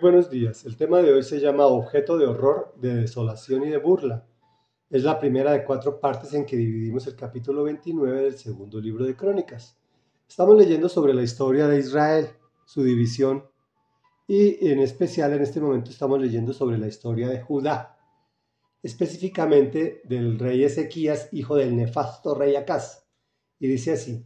buenos días. El tema de hoy se llama Objeto de horror, de desolación y de burla. Es la primera de cuatro partes en que dividimos el capítulo 29 del segundo libro de Crónicas. Estamos leyendo sobre la historia de Israel, su división, y en especial en este momento estamos leyendo sobre la historia de Judá, específicamente del rey Ezequías, hijo del nefasto rey Acaz. Y dice así,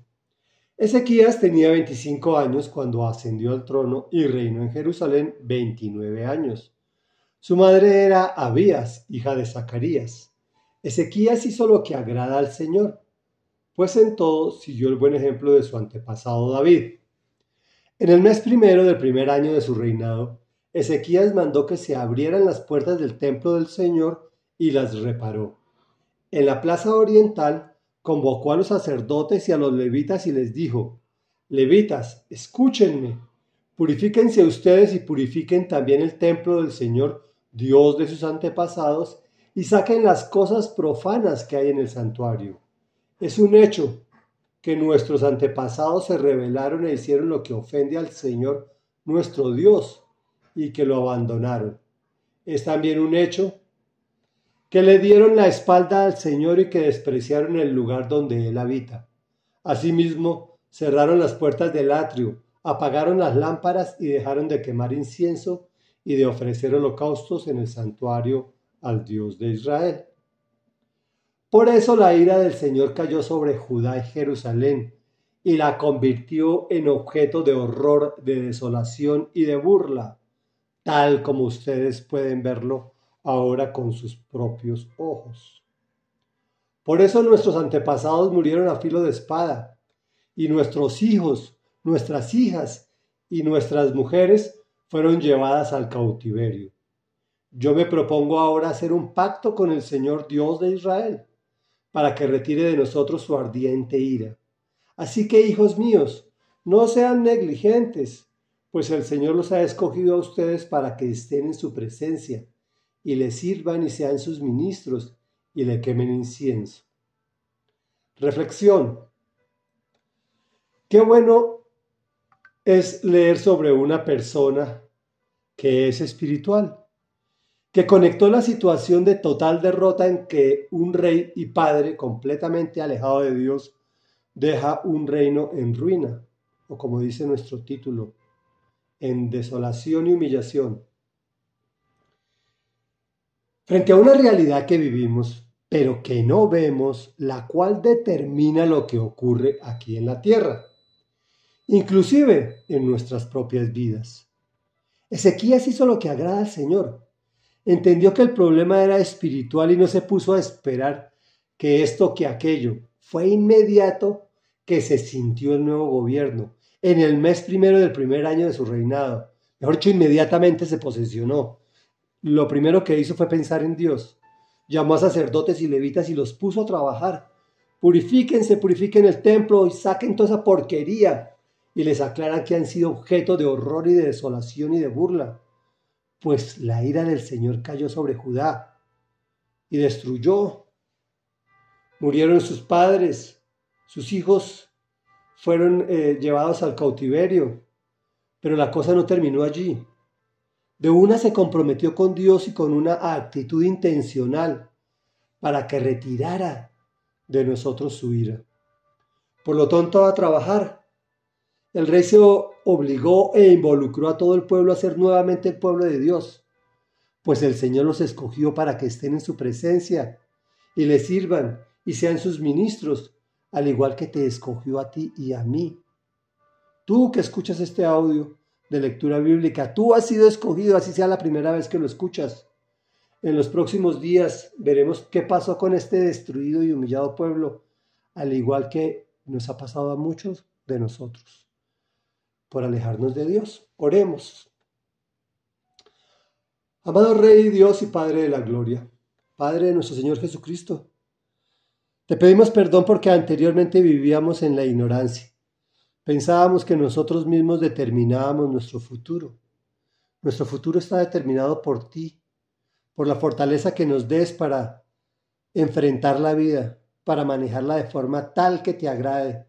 Ezequías tenía 25 años cuando ascendió al trono y reinó en Jerusalén 29 años. Su madre era Abías, hija de Zacarías. Ezequías hizo lo que agrada al Señor, pues en todo siguió el buen ejemplo de su antepasado David. En el mes primero del primer año de su reinado, Ezequías mandó que se abrieran las puertas del templo del Señor y las reparó. En la plaza oriental convocó a los sacerdotes y a los levitas y les dijo, Levitas, escúchenme, purifíquense ustedes y purifiquen también el templo del Señor, Dios de sus antepasados, y saquen las cosas profanas que hay en el santuario. Es un hecho que nuestros antepasados se rebelaron e hicieron lo que ofende al Señor nuestro Dios y que lo abandonaron. Es también un hecho que le dieron la espalda al Señor y que despreciaron el lugar donde Él habita. Asimismo, cerraron las puertas del atrio, apagaron las lámparas y dejaron de quemar incienso y de ofrecer holocaustos en el santuario al Dios de Israel. Por eso la ira del Señor cayó sobre Judá y Jerusalén y la convirtió en objeto de horror, de desolación y de burla, tal como ustedes pueden verlo ahora con sus propios ojos. Por eso nuestros antepasados murieron a filo de espada, y nuestros hijos, nuestras hijas y nuestras mujeres fueron llevadas al cautiverio. Yo me propongo ahora hacer un pacto con el Señor Dios de Israel, para que retire de nosotros su ardiente ira. Así que, hijos míos, no sean negligentes, pues el Señor los ha escogido a ustedes para que estén en su presencia y le sirvan y sean sus ministros y le quemen incienso. Reflexión. Qué bueno es leer sobre una persona que es espiritual, que conectó la situación de total derrota en que un rey y padre completamente alejado de Dios deja un reino en ruina, o como dice nuestro título, en desolación y humillación Frente a una realidad que vivimos, pero que no vemos, la cual determina lo que ocurre aquí en la tierra, inclusive en nuestras propias vidas. Ezequías hizo lo que agrada al Señor. Entendió que el problema era espiritual y no se puso a esperar que esto que aquello. Fue inmediato que se sintió el nuevo gobierno, en el mes primero del primer año de su reinado. Mejor dicho, inmediatamente se posesionó lo primero que hizo fue pensar en Dios. Llamó a sacerdotes y levitas y los puso a trabajar. Purifíquense, purifiquen el templo y saquen toda esa porquería. Y les aclaran que han sido objeto de horror y de desolación y de burla. Pues la ira del Señor cayó sobre Judá y destruyó. Murieron sus padres, sus hijos fueron eh, llevados al cautiverio. Pero la cosa no terminó allí. De una se comprometió con Dios y con una actitud intencional para que retirara de nosotros su ira. Por lo tanto, a trabajar. El rey se obligó e involucró a todo el pueblo a ser nuevamente el pueblo de Dios, pues el Señor los escogió para que estén en su presencia y le sirvan y sean sus ministros, al igual que te escogió a ti y a mí. Tú que escuchas este audio, de lectura bíblica. Tú has sido escogido, así sea la primera vez que lo escuchas. En los próximos días veremos qué pasó con este destruido y humillado pueblo, al igual que nos ha pasado a muchos de nosotros, por alejarnos de Dios. Oremos. Amado Rey, Dios y Padre de la Gloria, Padre de nuestro Señor Jesucristo, te pedimos perdón porque anteriormente vivíamos en la ignorancia Pensábamos que nosotros mismos determinábamos nuestro futuro. Nuestro futuro está determinado por ti, por la fortaleza que nos des para enfrentar la vida, para manejarla de forma tal que te agrade.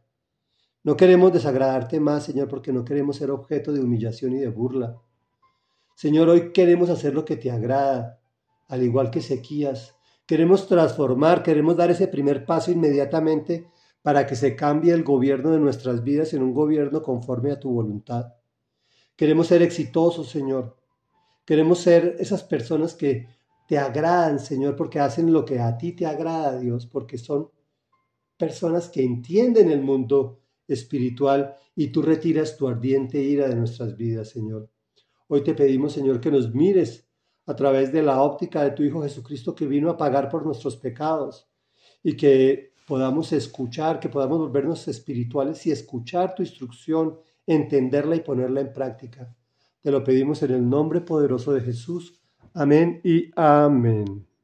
No queremos desagradarte más, Señor, porque no queremos ser objeto de humillación y de burla. Señor, hoy queremos hacer lo que te agrada, al igual que Ezequías. Queremos transformar, queremos dar ese primer paso inmediatamente para que se cambie el gobierno de nuestras vidas en un gobierno conforme a tu voluntad. Queremos ser exitosos, Señor. Queremos ser esas personas que te agradan, Señor, porque hacen lo que a ti te agrada, Dios, porque son personas que entienden el mundo espiritual y tú retiras tu ardiente ira de nuestras vidas, Señor. Hoy te pedimos, Señor, que nos mires a través de la óptica de tu Hijo Jesucristo que vino a pagar por nuestros pecados y que podamos escuchar, que podamos volvernos espirituales y escuchar tu instrucción, entenderla y ponerla en práctica. Te lo pedimos en el nombre poderoso de Jesús. Amén y amén.